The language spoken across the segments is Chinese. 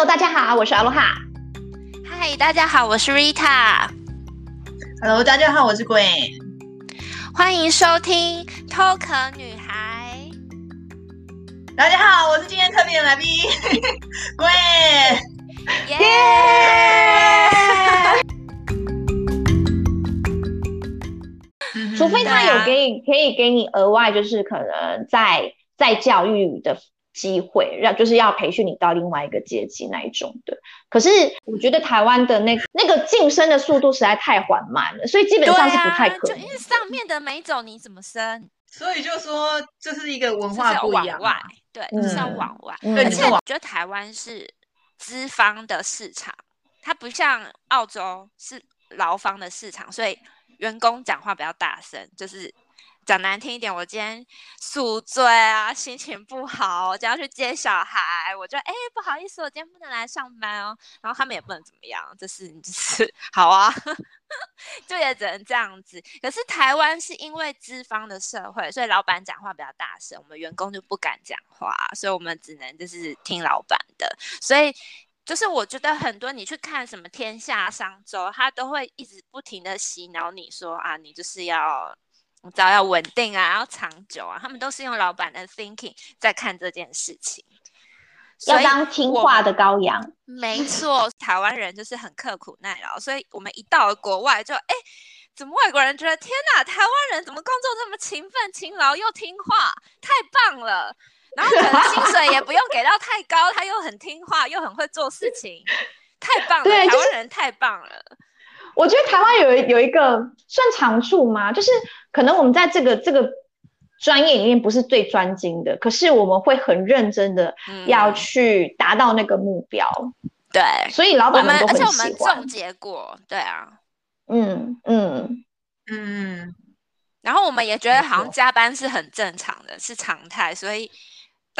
Hello，大家好，我是阿罗哈。嗨，大家好，我是 Rita。Hello，大家好，我是 Gwen。欢迎收听 Talk 女孩。大家好，我是今天特别的来宾 Gwen。耶！除非他有给你，可以给你额外，就是可能在在教育的。机会让就是要培训你到另外一个阶级那一种的，可是我觉得台湾的那那个晋升的速度实在太缓慢了，所以基本上是不太可能。就因为上面的没走，你怎么升？所以就说这是一个文化不一样，往外，对，就、是要往外。嗯、而且我觉得台湾是资方的市场，它不像澳洲是劳方的市场，所以员工讲话比较大声，就是。讲难听一点，我今天宿醉啊，心情不好，我就要去接小孩。我就哎，不好意思，我今天不能来上班哦。然后他们也不能怎么样，就是 就是好啊，就也只能这样子。可是台湾是因为资方的社会，所以老板讲话比较大声，我们员工就不敢讲话，所以我们只能就是听老板的。所以就是我觉得很多你去看什么《天下商周》，他都会一直不停的洗脑你说啊，你就是要。你知道要稳定啊，要长久啊，他们都是用老板的 thinking 在看这件事情，要当听话的羔羊。没错，台湾人就是很刻苦耐劳，所以我们一到了国外就哎，怎么外国人觉得天哪，台湾人怎么工作这么勤奋、勤劳又听话，太棒了。然后可能薪水也不用给到太高，他又很听话，又很会做事情，太棒了。对，台湾人太棒了。就是我觉得台湾有有一个算长处吗？就是可能我们在这个这个专业里面不是最专精的，可是我们会很认真的要去达到那个目标。嗯、对，所以老板们都很喜欢。而且我们总结过，对啊，嗯嗯嗯，然后我们也觉得好像加班是很正常的，是常态，所以。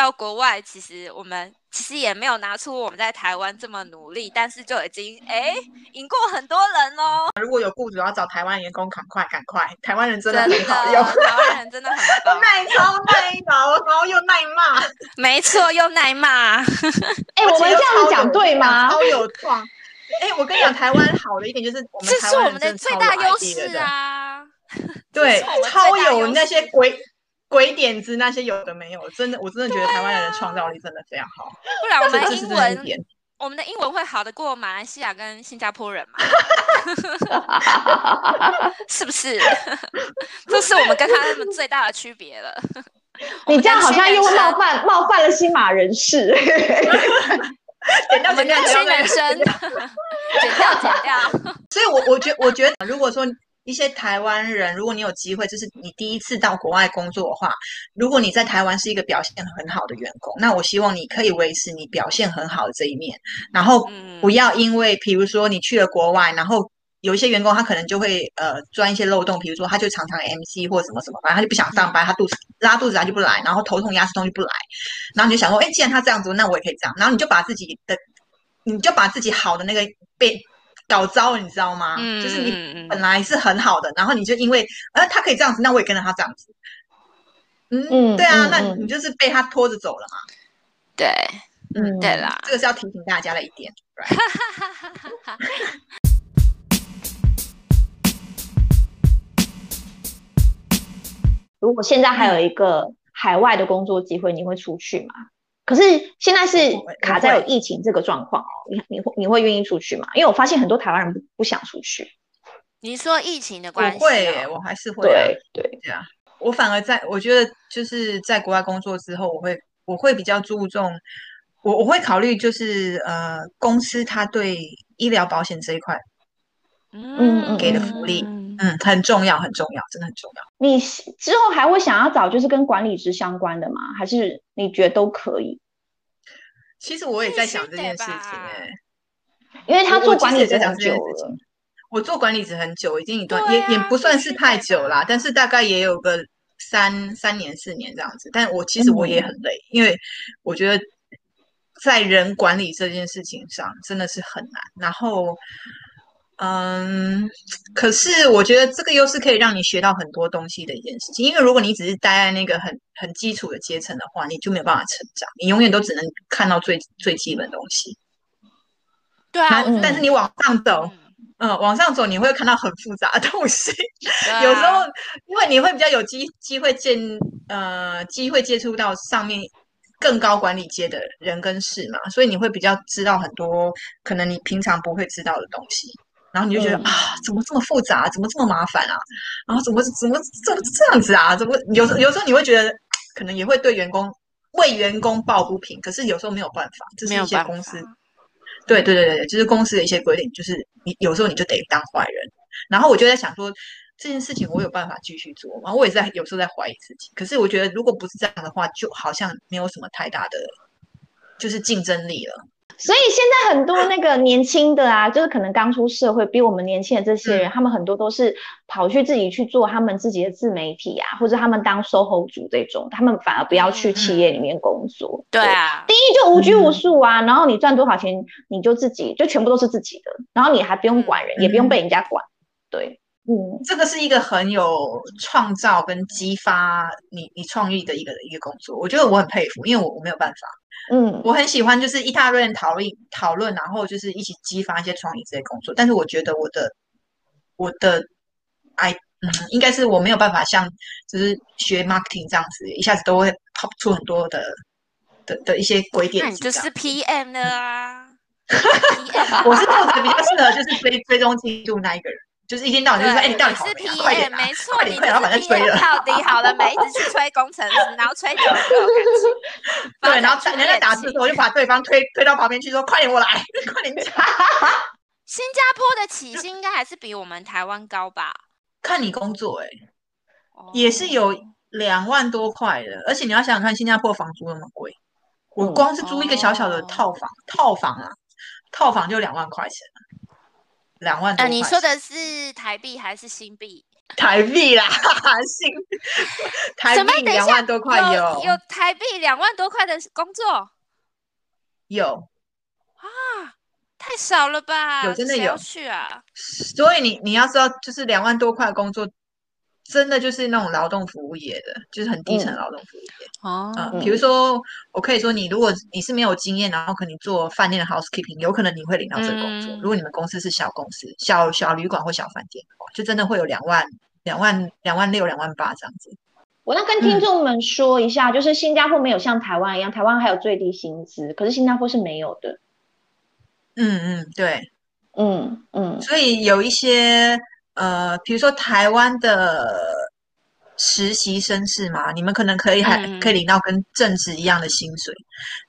到国外，其实我们其实也没有拿出我们在台湾这么努力，但是就已经哎赢过很多人哦。如果有雇主要找台湾员工，赶快赶快！台湾人真的很好用，台湾人真的很棒，耐操耐劳，然后又耐骂，没错，又耐骂。哎，我们这样子讲对吗？超有创！哎，我跟你讲，台湾好的一点就是我们台湾人真的超有 idea 的，这是我们的最大优势啊！对，超有那些鬼。鬼点子那些有的没有，真的，我真的觉得台湾人的创造力真的非常好。不然我们英文，我们的英文会好得过马来西亚跟新加坡人吗？是不是？这是我们跟他们最大的区别了。你这样好像又冒犯冒犯了新马人士。我们年轻人生，剪掉剪掉。所以我，我我觉我觉得，如果说。一些台湾人，如果你有机会，就是你第一次到国外工作的话，如果你在台湾是一个表现很好的员工，那我希望你可以维持你表现很好的这一面，然后不要因为，比如说你去了国外，然后有一些员工他可能就会呃钻一些漏洞，比如说他就常常 MC 或什么什么，反正他就不想上班，他肚子拉肚子他就不来，然后头痛牙齿痛就不来，然后你就想说，哎，既然他这样子，那我也可以这样，然后你就把自己的，你就把自己好的那个被。搞糟了，你知道吗？嗯，就是你本来是很好的，然后你就因为，呃，他可以这样子，那我也跟着他这样子。嗯，嗯对啊，嗯、那你就是被他拖着走了嘛。对，嗯，对啦，这个是要提醒大家的一点。如果现在还有一个海外的工作机会，你会出去吗？可是现在是卡在有疫情这个状况哦，你你会你会愿意出去吗？因为我发现很多台湾人不不想出去。你说疫情的关系？我会，我还是会。对对对啊，我反而在我觉得就是在国外工作之后，我会我会比较注重，我我会考虑就是呃公司他对医疗保险这一块，嗯给的福利。嗯嗯，很重要，很重要，真的很重要。你之后还会想要找就是跟管理职相关的吗？还是你觉得都可以？其实我也在想这件事情哎、欸，因为他做管理职很久了。我做管理职很久，已经一段、啊、也也不算是太久啦，但是大概也有个三三年四年这样子。但我其实我也很累，嗯、因为我觉得在人管理这件事情上真的是很难。然后。嗯，可是我觉得这个又是可以让你学到很多东西的一件事情，因为如果你只是待在那个很很基础的阶层的话，你就没有办法成长，你永远都只能看到最最基本的东西。对啊，但是你往上走。嗯嗯，往上走你会看到很复杂的东西，啊、有时候因为你会比较有机机会见呃机会接触到上面更高管理阶的人跟事嘛，所以你会比较知道很多可能你平常不会知道的东西，然后你就觉得、嗯、啊，怎么这么复杂，怎么这么麻烦啊？然后怎么怎么怎么这样子啊？怎么有有时候你会觉得可能也会对员工为员工抱不平，可是有时候没有办法，这是一些公司。对对对对，就是公司的一些规定，就是你有时候你就得当坏人。然后我就在想说，这件事情我有办法继续做吗？我也在有时候在怀疑自己。可是我觉得，如果不是这样的话，就好像没有什么太大的就是竞争力了。所以现在很多那个年轻的啊，就是可能刚出社会，比我们年轻的这些人，嗯、他们很多都是跑去自己去做他们自己的自媒体啊，或者他们当 SOHO 族这种，他们反而不要去企业里面工作。嗯、对，对啊，第一就无拘无束啊，嗯、然后你赚多少钱你就自己就全部都是自己的，然后你还不用管人，嗯、也不用被人家管。对，嗯，这个是一个很有创造跟激发你你创意的一个一个工作，我觉得我很佩服，因为我我没有办法。嗯，我很喜欢，就是一大堆人讨论讨论，然后就是一起激发一些创意这些工作。但是我觉得我的我的哎，嗯，应该是我没有办法像就是学 marketing 这样子，一下子都会 pop 出很多的的的一些鬼点。那你就是 PM 的 啊，我是负责比较适合就是追追踪进度那一个人。就是一天到晚就是说，哎，你到底好没？是 PM，没错，你老板在催了。到底好了没？一直去催工程师，然后催久了就有感情。对，然后人家打字的时候，我就把对方推推到旁边去，说：“快点，我来，快点。”新加坡的起薪应该还是比我们台湾高吧？看你工作，哎，也是有两万多块的。而且你要想想看，新加坡房租那么贵，我光是租一个小小的套房，套房啊，套房就两万块钱。两万多块，你说的是台币还是新币？台币啦，新 台币两万多块有有台币两万多块的工作有啊，太少了吧？有真的有去啊？所以你你要知道，就是两万多块的工作。真的就是那种劳动服务业的，就是很低层劳动服务业。哦、嗯，嗯，比如说，我可以说，你如果你是没有经验，然后可能做饭店的 housekeeping，有可能你会领到这个工作。嗯、如果你们公司是小公司、小小旅馆或小饭店的话，就真的会有两万、两万、两万六、两万八这样子。我要跟听众们说一下，嗯、就是新加坡没有像台湾一样，台湾还有最低薪资，可是新加坡是没有的。嗯嗯，对，嗯嗯，所以有一些。呃，比如说台湾的实习生是吗？你们可能可以还、嗯、可以领到跟正职一样的薪水，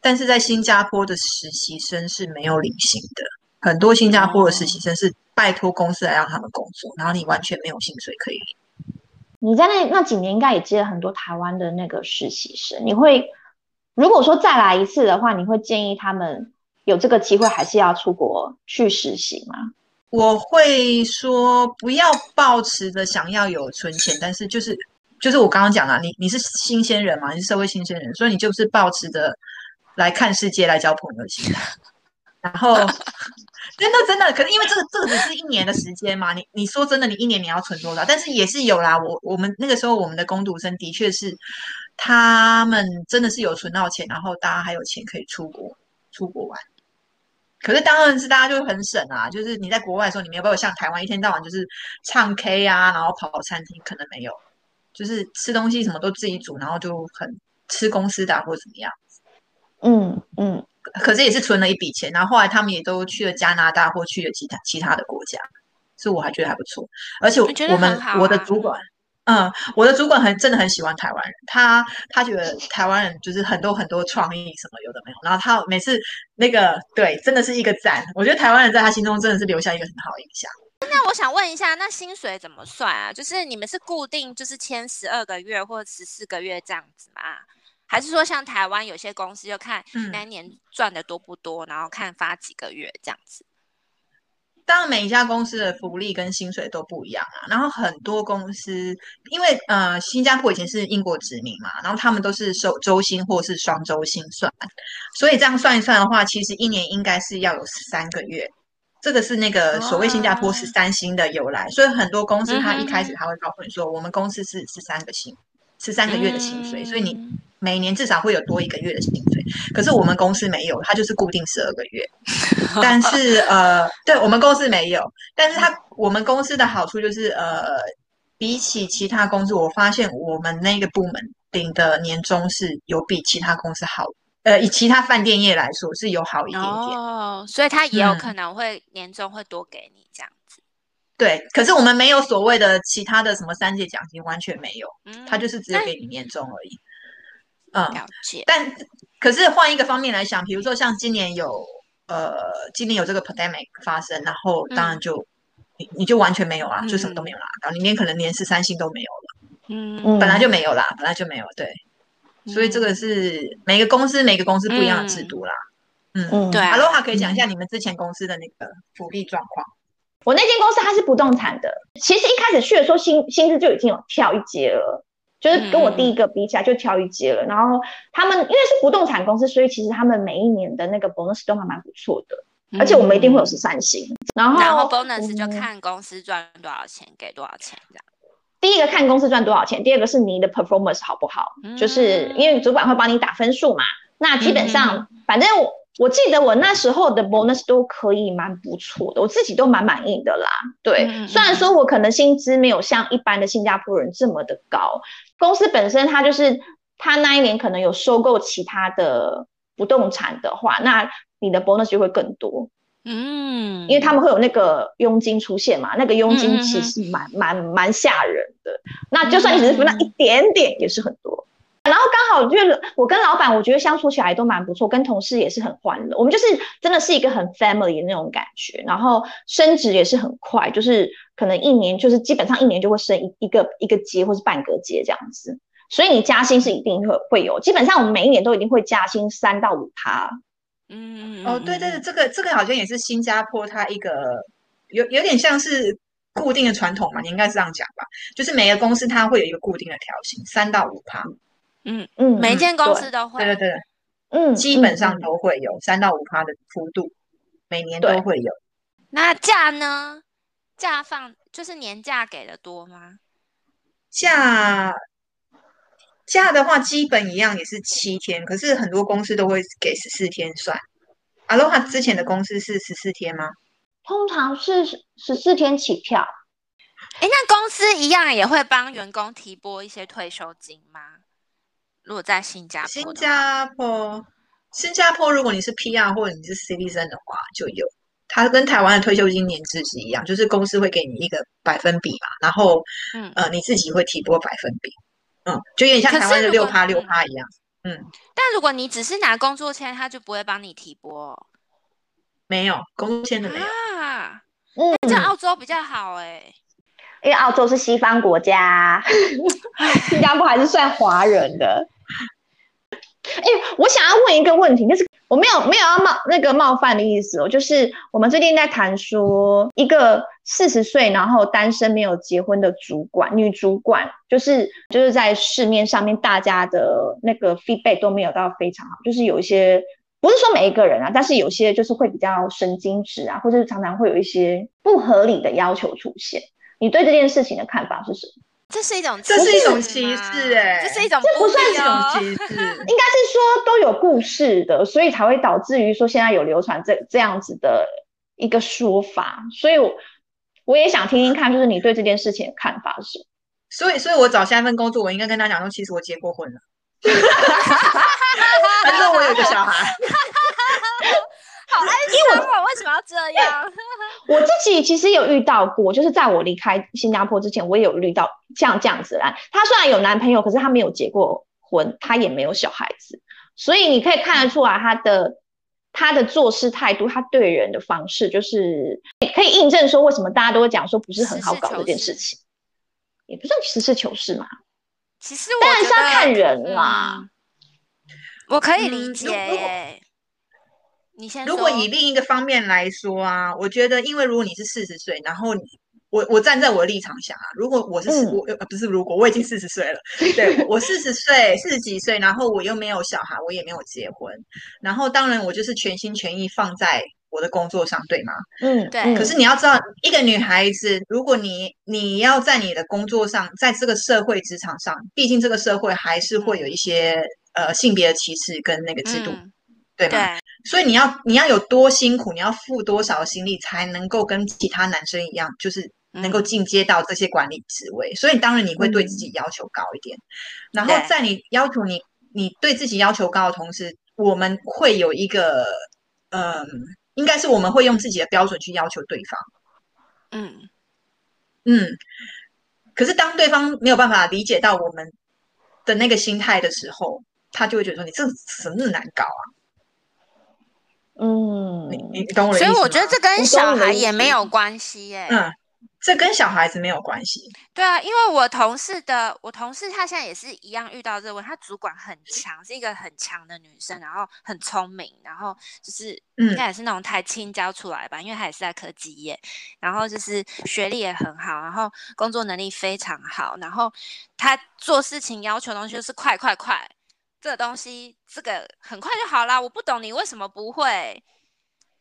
但是在新加坡的实习生是没有领薪的。很多新加坡的实习生是拜托公司来让他们工作，然后你完全没有薪水可以领。你在那那几年应该也接了很多台湾的那个实习生，你会如果说再来一次的话，你会建议他们有这个机会还是要出国去实习吗？我会说，不要抱持着想要有存钱，但是就是就是我刚刚讲了，你你是新鲜人嘛，你是社会新鲜人，所以你就是抱持着来看世界、来交朋友的心态。然后 真的真的，可能因为这个这个只是一年的时间嘛，你你说真的，你一年你要存多少？但是也是有啦，我我们那个时候我们的工读生的确是，他们真的是有存到钱，然后大家还有钱可以出国出国玩。可是当然是大家就很省啊，就是你在国外的时候，你没有办法像台湾一天到晚就是唱 K 啊，然后跑跑餐厅，可能没有，就是吃东西什么都自己煮，然后就很吃公司的、啊、或者怎么样。嗯嗯。可是也是存了一笔钱，然后后来他们也都去了加拿大或去了其他其他的国家，所以我还觉得还不错。而且我们我的主管。嗯，我的主管很真的很喜欢台湾人，他他觉得台湾人就是很多很多创意什么有的没有，然后他每次那个对，真的是一个赞。我觉得台湾人在他心中真的是留下一个很好的印象。那我想问一下，那薪水怎么算啊？就是你们是固定就是签十二个月或十四个月这样子吗？还是说像台湾有些公司就看那年赚的多不多，嗯、然后看发几个月这样子？当然，每一家公司的福利跟薪水都不一样啊。然后很多公司，因为呃，新加坡以前是英国殖民嘛，然后他们都是收周薪或是双周薪算，所以这样算一算的话，其实一年应该是要有十三个月。这个是那个所谓新加坡十三薪的由来。哦、所以很多公司他一开始他会告诉你说，我们公司是十三个薪，十三个月的薪水，所以你每年至少会有多一个月的薪水。可是我们公司没有，它就是固定十二个月。但是呃，对我们公司没有，但是它我们公司的好处就是呃，比起其他公司，我发现我们那个部门领的年终是有比其他公司好。呃，以其他饭店业来说是有好一点点哦，所以他也有可能会年终会多给你这样子。嗯、对，可是我们没有所谓的其他的什么三节奖金，完全没有，嗯，他就是只有给你年终而已。嗯，了解。但可是换一个方面来想，比如说像今年有呃，今年有这个 pandemic 发生，然后当然就、嗯、你你就完全没有啊，就什么都没有啦，然后你连可能连十三星都没有了，嗯，本来就没有啦，本来就没有，对。所以这个是每个公司每个公司不一样的制度啦。嗯，嗯对。Aloha 可以讲一下你们之前公司的那个福利状况。我那间公司它是不动产的，其实一开始去的时候薪薪资就已经有跳一阶了，就是跟我第一个比起来就跳一阶了。嗯、然后他们因为是不动产公司，所以其实他们每一年的那个 bonus 都还蛮不错的，而且我们一定会有十三薪。然后然后 bonus 就看公司赚多少钱，给多少钱这样。第一个看公司赚多少钱，第二个是你的 performance 好不好，嗯、就是因为主管会帮你打分数嘛。那基本上，嗯、反正我我记得我那时候的 bonus 都可以蛮不错的，我自己都蛮满意的啦。对，嗯、虽然说我可能薪资没有像一般的新加坡人这么的高，公司本身它就是它那一年可能有收购其他的不动产的话，那你的 bonus 就会更多。嗯，因为他们会有那个佣金出现嘛，那个佣金其实蛮蛮蛮吓人的。那就算你只是分到一点点，也是很多。然后刚好就是我跟老板，我觉得相处起来都蛮不错，跟同事也是很欢乐。我们就是真的是一个很 family 的那种感觉。然后升职也是很快，就是可能一年就是基本上一年就会升一一个一个阶或是半个阶这样子。所以你加薪是一定会会有，基本上我们每一年都一定会加薪三到五趴。嗯哦，对对对，这个这个好像也是新加坡它一个有有点像是固定的传统嘛，你应该是这样讲吧？就是每个公司它会有一个固定的调薪，三到五趴。嗯嗯嗯，每间公司都会。对对对，嗯，基本上都会有三到五趴的幅度，每年都会有。那假呢？假放就是年假给的多吗？假。假的话，基本一样也是七天，可是很多公司都会给十四天算。Aloha 之前的公司是十四天吗？通常是十四天起跳。哎，那公司一样也会帮员工提拨一些退休金吗？如果在新加坡，新加坡，新加坡，如果你是 PR 或者你是 Citizen 的话，就有。它跟台湾的退休金年制是一样，就是公司会给你一个百分比嘛，然后，嗯，呃，你自己会提拨百分比。嗯，就有点像台湾的六趴六趴一样。嗯，但如果你只是拿工作签，他就不会帮你提拨。没有工作签的没有啊。嗯，在澳洲比较好哎、欸，因为澳洲是西方国家，新加坡还是算华人的。哎，我想要问一个问题，就是我没有没有要冒那个冒犯的意思哦，就是我们最近在谈说一个四十岁然后单身没有结婚的主管，女主管，就是就是在市面上面大家的那个 feedback 都没有到非常好，就是有一些不是说每一个人啊，但是有些就是会比较神经质啊，或者是常常会有一些不合理的要求出现。你对这件事情的看法是什么？这是一种，这是一种歧视，哎，这是一种，这不算一种歧视，应该是说都有故事的，所以才会导致于说现在有流传这这样子的一个说法，所以我我也想听听看，就是你对这件事情的看法是什么？所以，所以我找下一份工作，我应该跟他讲说，其实我结过婚了，反正我有个小孩。好哀伤啊！为什么要这样？我自己其实有遇到过，就是在我离开新加坡之前，我也有遇到像这样子的。她虽然有男朋友，可是她没有结过婚，她也没有小孩子，所以你可以看得出来，她的她的做事态度，她对人的方式，就是可以印证说，为什么大家都会讲说不是很好搞这件事情，也不算实事求是嘛。其实我当然是要看人啦，嗯、我可以理解。嗯你先如果以另一个方面来说啊，我觉得，因为如果你是四十岁，然后你我我站在我的立场想啊，如果我是、嗯、我呃不是如果我已经四十岁了，对我四十岁四十几岁，然后我又没有小孩，我也没有结婚，然后当然我就是全心全意放在我的工作上，对吗？嗯，对。可是你要知道，一个女孩子，如果你你要在你的工作上，在这个社会职场上，毕竟这个社会还是会有一些、嗯、呃性别的歧视跟那个制度，嗯、对吗？对。所以你要你要有多辛苦，你要付多少心力，才能够跟其他男生一样，就是能够进阶到这些管理职位。嗯、所以当然你会对自己要求高一点，嗯、然后在你要求你你对自己要求高的同时，我们会有一个嗯。应该是我们会用自己的标准去要求对方，嗯嗯。可是当对方没有办法理解到我们的那个心态的时候，他就会觉得说：“你这什么那么难搞啊？”嗯，你你懂我的意思？所以我觉得这跟小孩也没有关系耶。嗯。这跟小孩子没有关系。对啊，因为我同事的我同事，她现在也是一样遇到这个问题。她主管很强，是一个很强的女生，然后很聪明，然后就是应该也是那种台清教出来吧，嗯、因为她也是在科技业，然后就是学历也很好，然后工作能力非常好，然后她做事情要求的东西就是快快快，这东西这个很快就好啦。我不懂你为什么不会。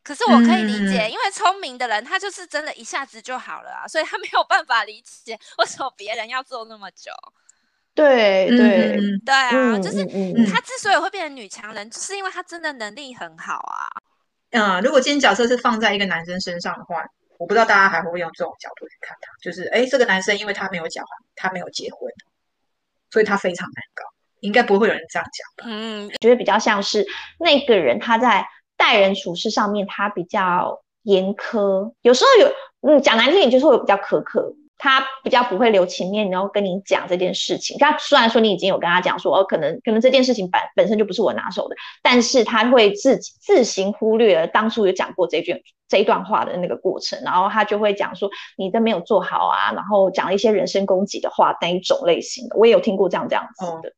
可是我可以理解，嗯、因为聪明的人他就是真的一下子就好了啊，所以他没有办法理解为什么别人要做那么久。对对、嗯、对啊，嗯、就是他之所以会变成女强人，就是因为他真的能力很好啊。嗯，如果今天角色是放在一个男生身上的话，我不知道大家还会不会用这种角度去看他，就是哎，这个男生因为他没有讲，他没有结婚，所以他非常难搞，应该不会有人这样讲吧？嗯，觉得比较像是那个人他在。待人处事上面，他比较严苛，有时候有，嗯，讲难听点就是会比较苛刻，他比较不会留情面，然后跟你讲这件事情。他虽然说你已经有跟他讲说，哦，可能可能这件事情本本身就不是我拿手的，但是他会自己自行忽略了当初有讲过这句这一段话的那个过程，然后他就会讲说你都没有做好啊，然后讲了一些人身攻击的话那一种类型的，我也有听过这样这样子的。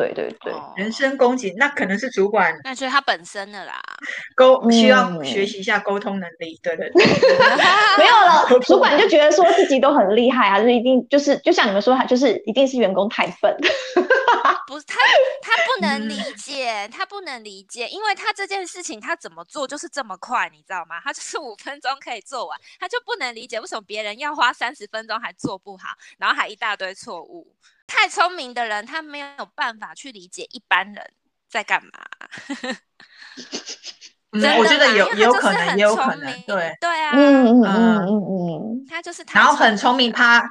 哦对对对，人身攻击那可能是主管，那就是他本身的啦，沟需要学习一下沟通能力。对对对，没有了，主管就觉得说自己都很厉害啊，就一定就是就像你们说，他就是一定是员工太笨。不是他，他不能理解，他不能理解，因为他这件事情他怎么做就是这么快，你知道吗？他就是五分钟可以做完，他就不能理解为什么别人要花三十分钟还做不好，然后还一大堆错误。太聪明的人，他没有办法去理解一般人在干嘛。嗯，我觉得有有可能，也有可能，对对啊，嗯嗯嗯嗯，他就是，然后很聪明，他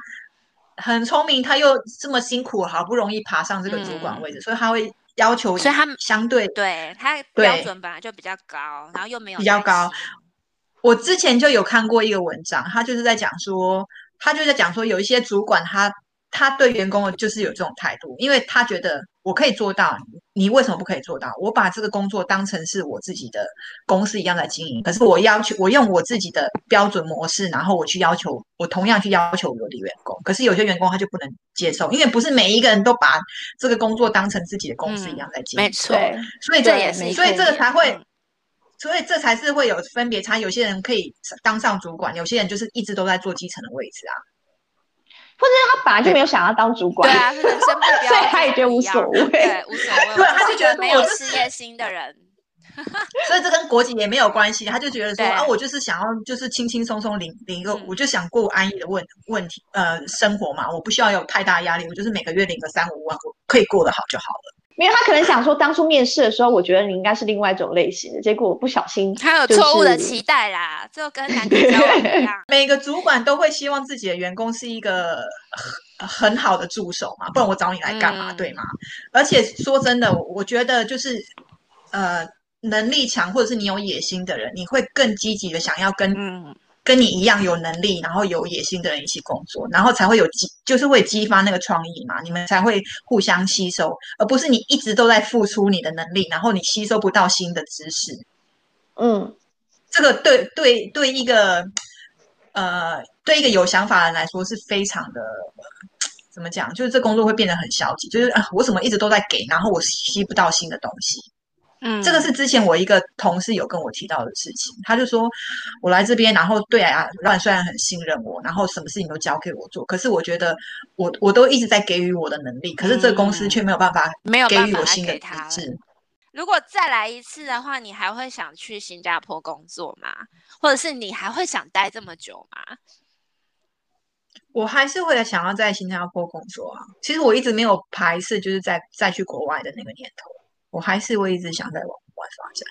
很聪明，他又这么辛苦，好不容易爬上这个主管位置，所以他会要求，所以他相对对他标准本来就比较高，然后又没有比较高。我之前就有看过一个文章，他就是在讲说，他就在讲说，有一些主管他。他对员工就是有这种态度，因为他觉得我可以做到，你为什么不可以做到？我把这个工作当成是我自己的公司一样来经营，可是我要求我用我自己的标准模式，然后我去要求我同样去要求我的员工，可是有些员工他就不能接受，因为不是每一个人都把这个工作当成自己的公司一样在经营，没错，所以这也是，所以这个才会，所以这才是会有分别差，有些人可以当上主管，有些人就是一直都在做基层的位置啊。或者他本来就没有想要当主管，对啊，是人生目 标，所以他也觉得无所谓，对，无所谓，对，他就觉得没有事业心的人，所以这跟国籍也没有关系，他就觉得说啊，我就是想要就是轻轻松松领领一个，我就想过安逸的问问题呃生活嘛，我不需要有太大压力，我就是每个月领个三五万，我可以过得好就好了。因为他可能想说，当初面试的时候，我觉得你应该是另外一种类型的，结果我不小心，他有错误的期待啦，就跟男女交往一样。每个主管都会希望自己的员工是一个很 很好的助手嘛，不然我找你来干嘛？嗯、对吗？而且说真的，我觉得就是呃，能力强或者是你有野心的人，你会更积极的想要跟。嗯跟你一样有能力，然后有野心的人一起工作，然后才会有激，就是会激发那个创意嘛。你们才会互相吸收，而不是你一直都在付出你的能力，然后你吸收不到新的知识。嗯，这个对对对一个呃对一个有想法的人来说是非常的怎么讲？就是这工作会变得很消极，就是啊，我怎么一直都在给，然后我吸不到新的东西。嗯，这个是之前我一个同事有跟我提到的事情，他就说，我来这边，然后对啊，老板虽然很信任我，然后什么事情都交给我做，可是我觉得我我都一直在给予我的能力，可是这个公司却没有办法没有给予我新的资质。如果再来一次的话，你还会想去新加坡工作吗？或者是你还会想待这么久吗？我还是会想要在新加坡工作啊。其实我一直没有排斥，就是在再去国外的那个念头。我还是会一直想在往外发展。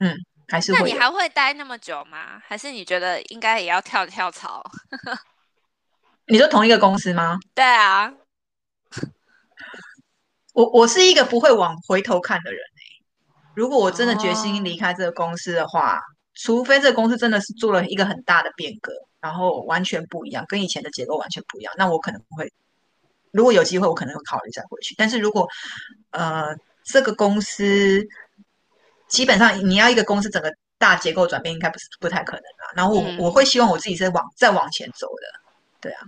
嗯，还是会。那你还会待那么久吗？还是你觉得应该也要跳跳槽？你说同一个公司吗？对啊。我我是一个不会往回头看的人欸。如果我真的决心离开这个公司的话，哦，除非这个公司真的是做了一个很大的变革。然后完全不一样，跟以前的结构完全不一样。那我可能会，如果有机会，我可能会考虑再回去。但是如果呃这个公司基本上你要一个公司整个大结构转变，应该不是不太可能啊。然后我、嗯、我会希望我自己是往再往前走的，对啊，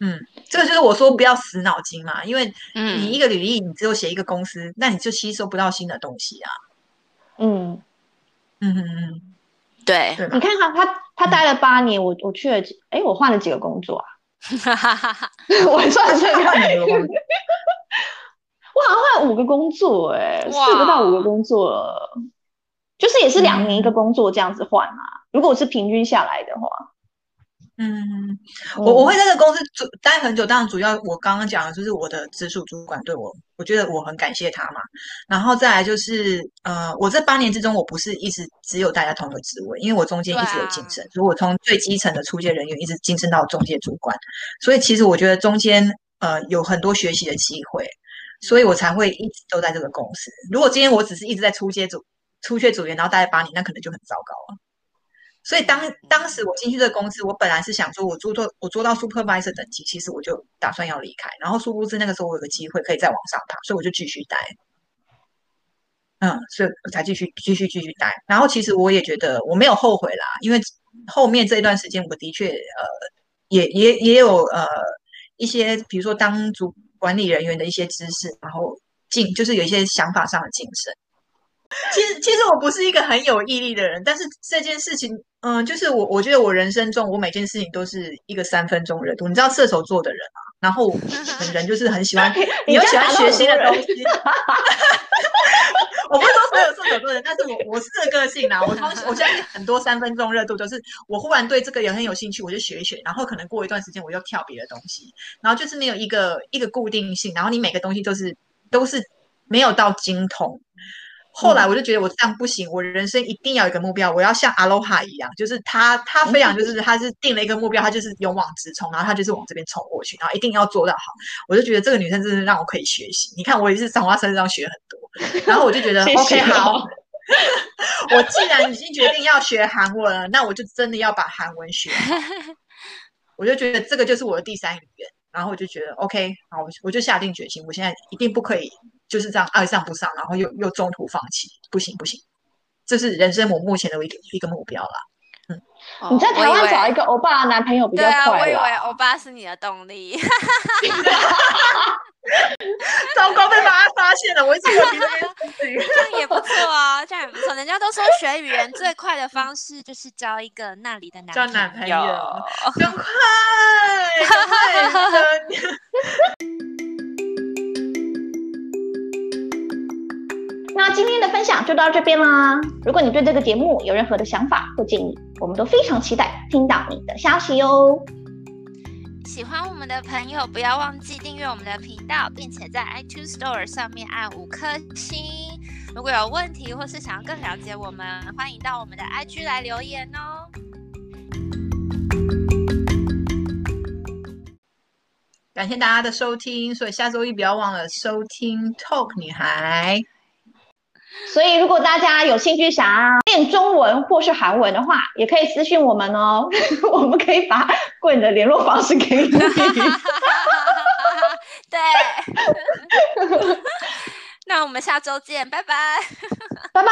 嗯，这个就是我说不要死脑筋嘛，因为你一个履历你只有写一个公司，那你就吸收不到新的东西啊。嗯嗯嗯嗯。对，你看他他他待了八年，我我去了，哎，我换了几个工作啊？我算算看，我好像换五个工作，哎，四个到五个工作了，就是也是两年一个工作这样子换啊。如果我是平均下来的话。嗯，我我会在这个公司主待很久，当然主要我刚刚讲的就是我的直属主管对我，我觉得我很感谢他嘛。然后再来就是，呃，我这八年之中，我不是一直只有大家同一个职位，因为我中间一直有晋升，所以我从最基层的出借人员一直晋升到中介主管，所以其实我觉得中间呃有很多学习的机会，所以我才会一直都在这个公司。如果今天我只是一直在出街组、出缺组员，然后待在八年，那可能就很糟糕了。所以当当时我进去这个公司，我本来是想说，我做做我做到 supervisor 等级，其实我就打算要离开。然后殊不知那个时候我有个机会可以再往上爬，所以我就继续待。嗯，所以我才继续继续继续待。然后其实我也觉得我没有后悔啦，因为后面这一段时间我的确呃也也也有呃一些，比如说当主管理人员的一些知识，然后进就是有一些想法上的晋升。其实其实我不是一个很有毅力的人，但是这件事情，嗯，就是我我觉得我人生中我每件事情都是一个三分钟热度。你知道射手座的人啊，然后本 人就是很喜欢，你又喜欢学新的东西。我不是说所有射手座的人，但是我我是这个个性啊。我我相信很多三分钟热度都是我忽然对这个也很有兴趣，我就学一学，然后可能过一段时间我又跳别的东西，然后就是没有一个一个固定性，然后你每个东西都是都是没有到精通。后来我就觉得我这样不行，我人生一定要有一个目标，我要像阿罗哈一样，就是他他非常就是他是定了一个目标，他就是勇往直冲，然后他就是往这边冲过去，然后一定要做到好。我就觉得这个女生真的让我可以学习。你看我也是从她身上学很多，然后我就觉得 OK 好，我既然已经决定要学韩文了，那我就真的要把韩文学。我就觉得这个就是我的第三语言，然后我就觉得 OK 好，我就下定决心，我现在一定不可以。就是这样爱上不上，然后又又中途放弃，不行不行，这是人生我目前的一个一个目标啦。嗯，你在台湾找一个欧巴的男朋友比较快。对啊，我以为欧巴是你的动力。糟糕，被妈妈发现了，我一直以为这样也不错啊，这样也不错。人家都说学语言最快的方式就是交一个那里的男朋友，交男朋友，更快，更快。那今天的分享就到这边啦。如果你对这个节目有任何的想法或建议，我们都非常期待听到你的消息哟。喜欢我们的朋友，不要忘记订阅我们的频道，并且在 iTunes Store 上面按五颗星。如果有问题或是想要更了解我们，欢迎到我们的 IG 来留言哦。感谢大家的收听，所以下周一不要忘了收听 Talk 女孩。所以，如果大家有兴趣想要练中文或是韩文的话，也可以私信我们哦，我们可以把贵的联络方式给你。对，那我们下周见，拜拜，拜拜。